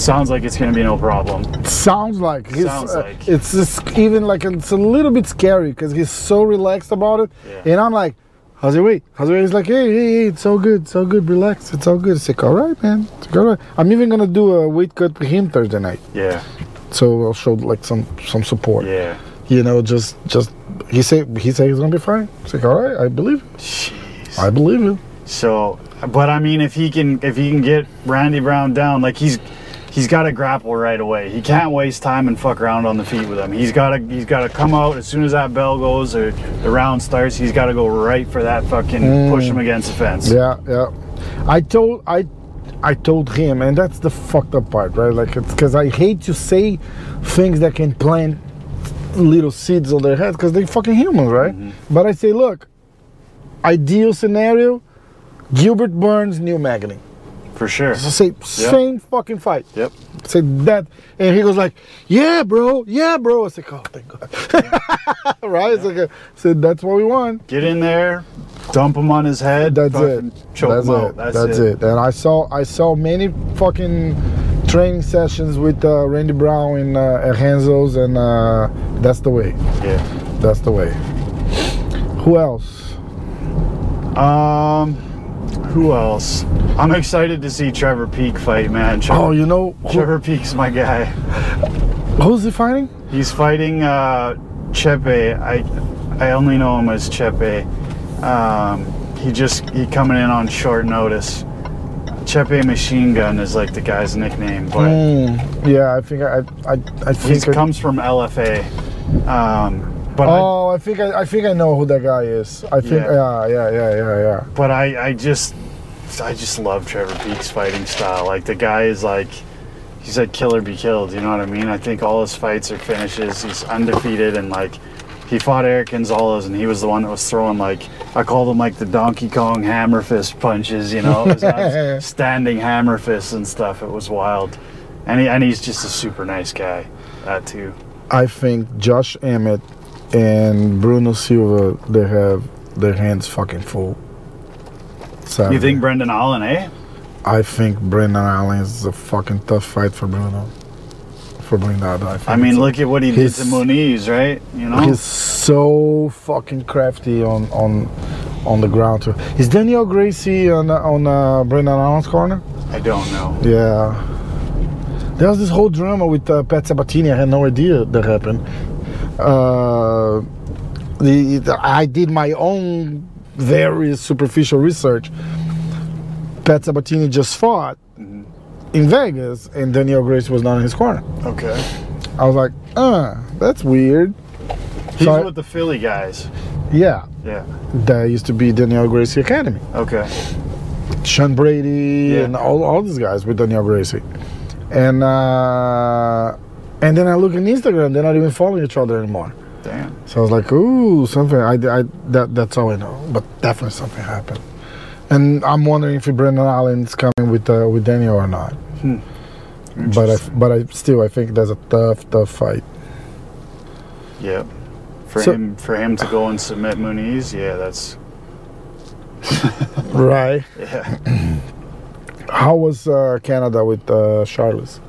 sounds like it's gonna be no problem. Sounds like he's. Sounds uh, like. It's just even like it's a little bit scary because he's so relaxed about it, Yeah. and I'm like, how's your weight? How's your weight? He's like, hey, hey, hey, it's all good, it's all good, relax, it's all good. It's like, all right, man, it's like, all right. I'm even gonna do a weight cut with him Thursday night, Yeah. so I'll show like some some support. Yeah. You know, just just he said he said he's gonna be fine. It's like, all right, I believe, it. Jeez. I believe it. So, but I mean, if he can, if he can get Randy Brown down, like he's, he's got to grapple right away. He can't waste time and fuck around on the feet with him. He's got to, he's got to come out as soon as that bell goes or the round starts. He's got to go right for that fucking push mm. him against the fence. Yeah, yeah. I told I I told him, and that's the fucked up part, right? Like, it's because I hate to say things that can plant little seeds on their heads because they're fucking humans, right? Mm-hmm. But I say, look, ideal scenario, Gilbert Burns, Neil Magny. For sure. So say same fucking fight. Yep. Say that, and he goes like, "Yeah, bro, yeah, bro." It's like, "Oh, thank God." right? It's like, said that's what we want. Get in there, dump him on his head. That's it. Choke That's him it. out. That's, That's, it. it. And I saw I saw many fucking training sessions with uh, Randy Brown in uh, at Hanzo's, and uh, that's the way. Yeah. That's the way. Who else? Um, who else? I'm excited to see Trevor Peek fight, man. Trevor, Oh, you know who, Trevor Peek's my guy. who's he fighting? He's fighting uh, Chepe. I I only know him as Chepe. Um, he just he coming in on short notice. Chepe Machine Gun is like the guy's nickname, but Mm, yeah, I think I I I he think. I, comes from LFA. Um, but oh, I think I, I think I know who that guy is. I think Yeah. yeah, yeah, yeah, yeah, yeah. but I, I just I just love Trevor Peek's fighting style. Like the guy is like he's like kill or be killed, you know what I mean? I think all his fights are finishes. He's undefeated and like he fought Eric Gonzalez and he was the one that was throwing like I called him like the Donkey Kong hammer fist punches, you know, standing hammer fists and stuff. It was wild. And he, and he's just a super nice guy. That too. I think Josh Emmett and Bruno Silva they have their hands fucking full. Saturday. You think Brendan Allen, eh? I think Brendan Allen is a fucking tough fight for Bruno. For Brendan, I, think I mean, look at what he did to Muniz, right? You know, He's so fucking crafty on on on the ground too. Is Daniel Gracie on on uh, Brendan Allen's corner? I don't know. Yeah. There was this whole drama with uh, Pat Sabatini. I had no idea that happened. Uh, the, I did my own very superficial research. Pat Sabatini just fought in Vegas, and Daniel Gracie was not in his corner. Okay. I was like, uh, that's weird. He's So I- with the Philly guys. Yeah, Yeah. that used to be Daniel Gracie Academy. Okay. Sean Brady Yeah. and all, all these guys with Daniel Gracie. And uh, and then I look on Instagram, they're not even following each other anymore. Damn. So I was like, ooh, something. I, I that that's all I know, but definitely something happened. And I'm wondering if Brendan Allen's coming with uh, with Daniel or not. But I but I still I think that's a tough tough fight. Yep. For So- him, for him to go and submit Muniz, yeah, that's Right. yeah. How was uh, Canada with uh, Charles?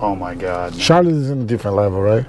Oh my God. Charles is in a different level, right?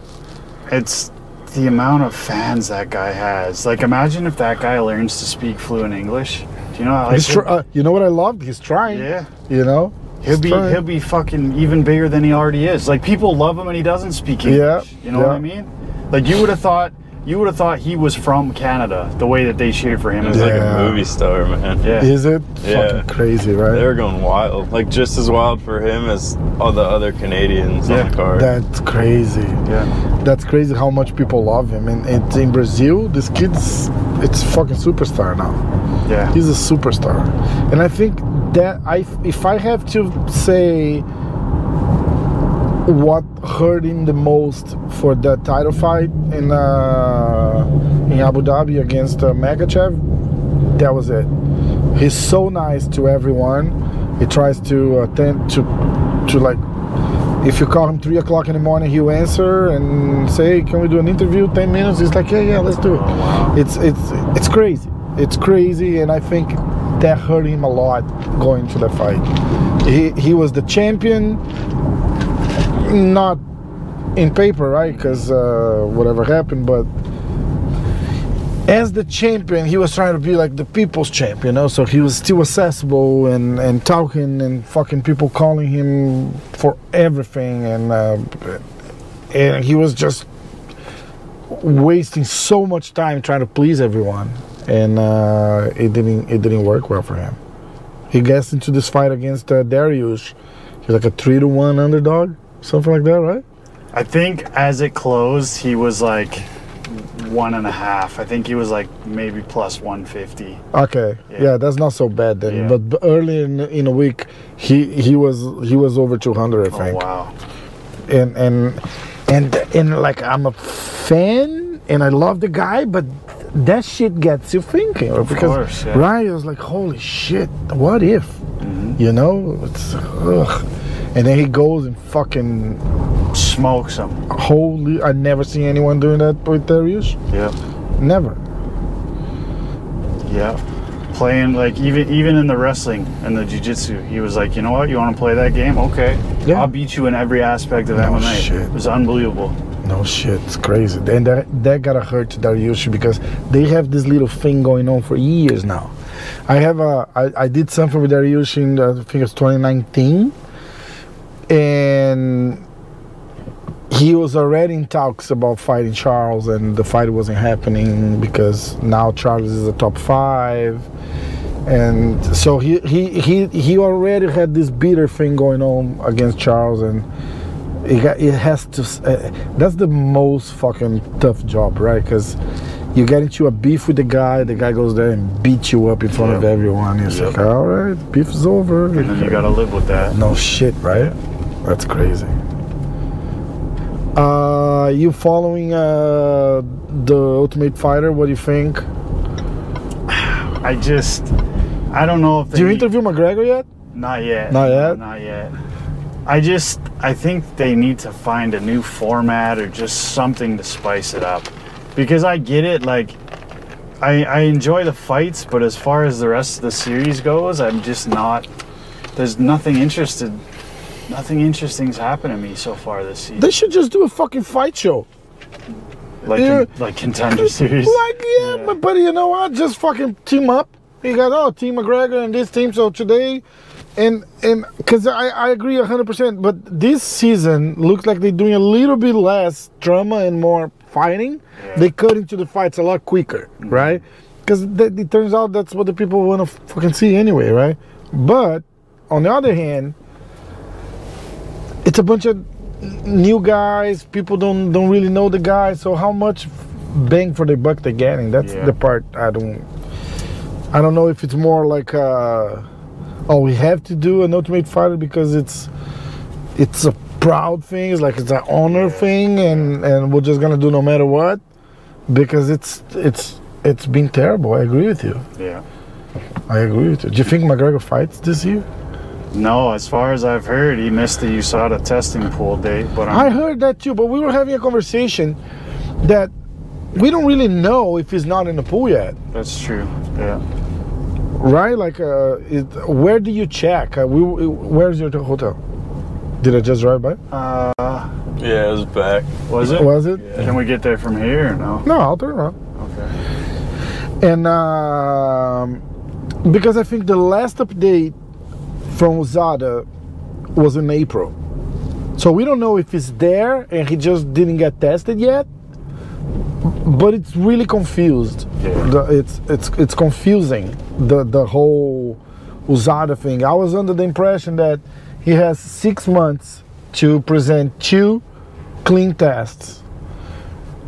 it's the amount of fans that guy has. Like, imagine if that guy learns to speak fluent English. Do you know? How, like, tr- uh, you know what I loved? He's trying. yeah. You know. He'll He's be trying. he'll be fucking even bigger than he already is. Like people love him and he doesn't speak English. Yeah, You know what. I mean? Like you would have thought you would have thought he was from Canada the way that they cheered for him. He's It's like, like Yeah. a movie star, man. yeah. Is it Yeah. fucking crazy, right? They were going wild. Like just as wild for him as all the other Canadians Yeah. on the card. That's crazy. yeah. That's crazy how much people love him. And it's in Brazil, this kid's it's fucking superstar now. Yeah. He's a superstar. And I think that I if I have to say what hurt him the most for that title fight in uh, in Abu Dhabi against uh, that was it. He's so nice to everyone. He tries to attend to to like if you call him three o'clock in the morning, he'll answer and say, "Can we do an interview? Ten minutes?" He's like, "Yeah, yeah, let's do it." It's it's it's crazy. It's crazy, and I think that hurt him a lot going to the fight. He he was the champion, not in paper, right? Because uh, whatever happened, but as the champion, he was trying to be like the people's champ, you know. So he was still accessible and and talking and fucking people calling him for everything, and uh, and he was just wasting so much time trying to please everyone, and uh, it didn't it didn't work well for him. He gets into this fight against uh, Dariush. He's like a three to one underdog, something like that, right? I think as it closed, he was like one and a half. I think he was like maybe plus 150. Okay, yeah, Yeah. that's not so bad then. Yeah. But early in in a week, he he was he was over 200, I Oh, think. wow. And and and and like I'm a fan and I love the guy, but that shit gets you thinking because course, yeah. right? I was like, holy shit, what if? Mm-hmm. You know, it's ugh. And then he goes and fucking Smokes him. holy. I never seen anyone doing that with Dariush. Yeah. Never. Yeah. Playing like even even in the wrestling and the jiu-jitsu, he was like, you know what, you want to play that game? Okay. Yeah. I'll beat you in every aspect of No MMA. shit. It was unbelievable. No shit, it's crazy. And that, that gotta hurt Dariush because they have this little thing going on for years now. I have a, I, I did something with Dariush in, uh, I think it's 2019, and he was already in talks about fighting Charles, and the fight wasn't happening because now Charles is a top five. And so he, he, he, he already had this bitter thing going on against Charles, and it, got, it has to uh, that's the most fucking tough job right because you get into a beef with the guy the guy goes there and beats you up in front of everyone it's Yep. like all right beef is over And then you got to live with that. no shit right that's crazy uh you following uh the ultimate fighter what do you think I just I don't know if they do you need- interview mcgregor yet Not yet. Not yet? Not yet. I just I think they need to find a new format or just something to spice it up. Because I get it, like I I enjoy the fights, but as far as the rest of the series goes, I'm just not there's nothing interested nothing interesting's happened to me so far this season. they should just do a fucking fight show like Yeah. like contender series. Like, yeah, But, but you know what? Just fucking team up. You got, oh, Team McGregor and this team. So today, and, and, because I, I agree 100%, but this season looks like they're doing a little bit less drama and more fighting. They cut into the fights a lot quicker, mm-hmm. right? Because it turns out that's what the people want to fucking see anyway, right? But on the other hand, it's a bunch of new guys. People don't don't really know the guys. So how much bang for the buck they're getting? That's Yeah. the part I don't. I don't know if it's more like, uh, oh, we have to do an Ultimate Fighter because it's it's a proud thing. It's like it's an honor thing, and and we're just gonna do no matter what because it's it's it's been terrible. I agree with you. Yeah. I agree with you. Do you think McGregor fights this year? No, as far as I've heard, he missed the USADA testing pool date, but I'm, I heard that too, but we were having a conversation that we don't really know if he's not in the pool yet, that's true. Yeah. right? Like, uh, it, where do you check? Uh, we, where's your hotel? Did I just drive by? Uh, Yeah, it was back. was it? Was it? Can we get there from here or no? No, I'll turn around. Okay. And um, because I think the last update from USADA was in April. So we don't know if he's there and he just didn't get tested yet. But it's really confused. Yeah. The, it's it's it's confusing the the whole USADA thing. I was under the impression that he has six months to present two clean tests.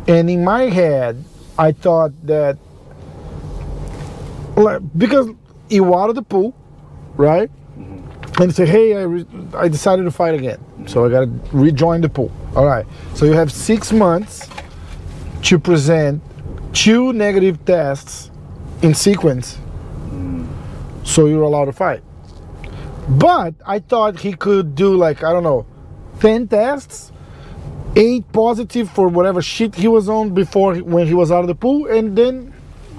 And in my head, I thought that like, because he watered the pool, right? And say, hey, I, I decided to fight again. So I got to rejoin the pool. All right. So you have six months to present two negative tests in sequence. So you're allowed to fight. But I thought he could do like, I don't know, 10 tests, eight positive for whatever shit he was on before when he was out of the pool, and then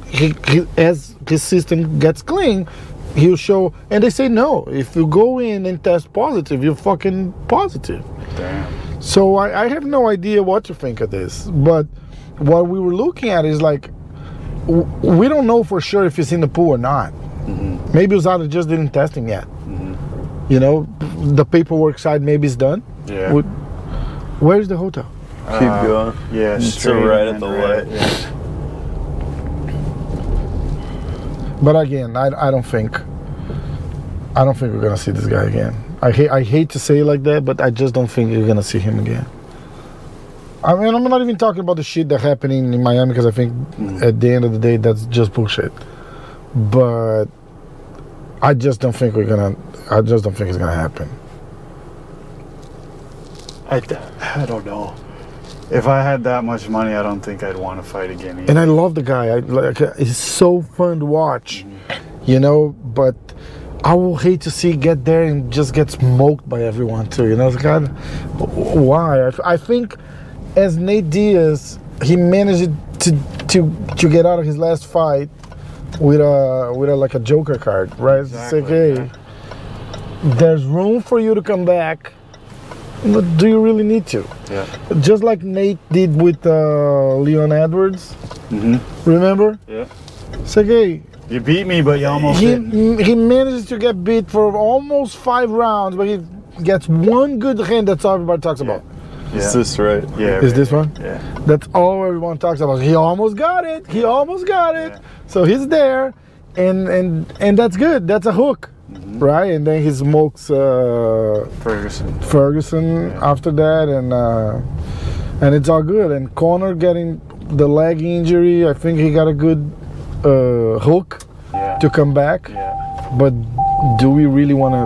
he, he, as his system gets clean, he'll show. And they say no. If you go in and test positive, you're fucking positive. Damn. So I, I have no idea what to think of this. But what we were looking at is like w- we don't know for sure if he's in the pool or not. Mm-hmm. Maybe USADA just didn't test him yet. Mm-hmm. You know, the paperwork side maybe is done. Yeah. Would- Where's the hotel? Keep uh, going. yeah. It's straight right at the right, light. yeah. But again, I, I don't think I don't think we're gonna see this guy again. I hate I hate to say it like that, but I just don't think you're gonna see him again. I mean, I'm not even talking about the shit that happening in Miami because I think mm. at the end of the day that's just bullshit. But I just don't think we're gonna. I just don't think it's gonna happen. I, I don't know. If I had that much money, I don't think I'd want to fight again. Either. And I love the guy. I like. He's so fun to watch, you know. But I will hate to see get there and just get smoked by everyone too. You know, it's kind of why. I, I think as Nate Diaz, he managed to to to get out of his last fight with a with a like a Joker card, right? Exactly, it's like, hey, there's room for you to come back. But do you really need to? yeah. Just like Nate did with uh, Leon Edwards. hmm Remember? Yeah. It's like, hey, You beat me, but you almost he, didn't. he manages to get beat for almost five rounds, but he gets one good hand. That's all everybody talks about. Is this right? Yeah. Is right. this one? Yeah. That's all everyone talks about. He almost got it. He almost got it. Yeah. So he's there, and and and that's good. That's a hook, Mm-hmm. right? And then he smokes uh, Ferguson. Ferguson Yeah. after that, and uh, and it's all good. And Conor getting the leg injury, I think he got a good uh, hook Yeah. to come back. Yeah. But do we really want to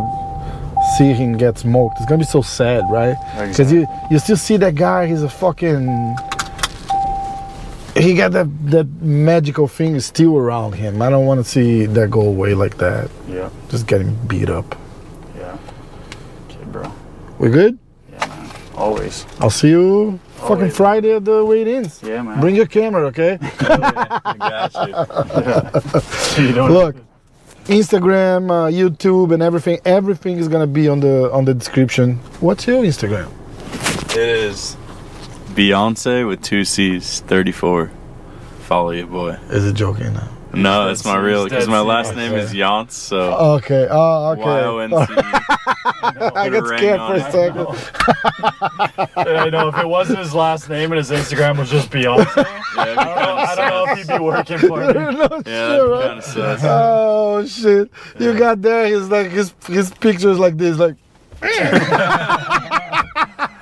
see him get smoked? It's gonna be so sad, right? Because you you still see that guy. He's a fucking. He got that that magical thing still around him. I don't want to see that go away like that. Yeah. Just getting beat up. Yeah. Okay, bro. We good? Yeah, man. Always. I'll see you fucking Friday at the wait-ins. Yeah, man. Bring your camera, okay? I got you. you Look, Instagram, uh, YouTube, and everything. Everything is gonna be on the on the description. What's your Instagram? It is Beyonce with two C's, 34. Follow your boy. Is it joking now? No, that's my real, because my last name is Yance, so Okay. Oh, okay. Y-O-N-C. I got scared for a second. I know if it wasn't his last name and his Instagram was just Beyonce, Yeah, be I don't, know, I don't know if he'd be working for me. no. Yeah, shit, that'd be kind of sus. Oh shit! You got there. He's like his his pictures like this, like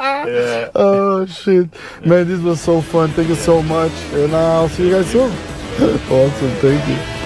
Yeah. oh shit, man! This was so fun. Thank you so much, and I'll see you guys soon. awesome. Thank you.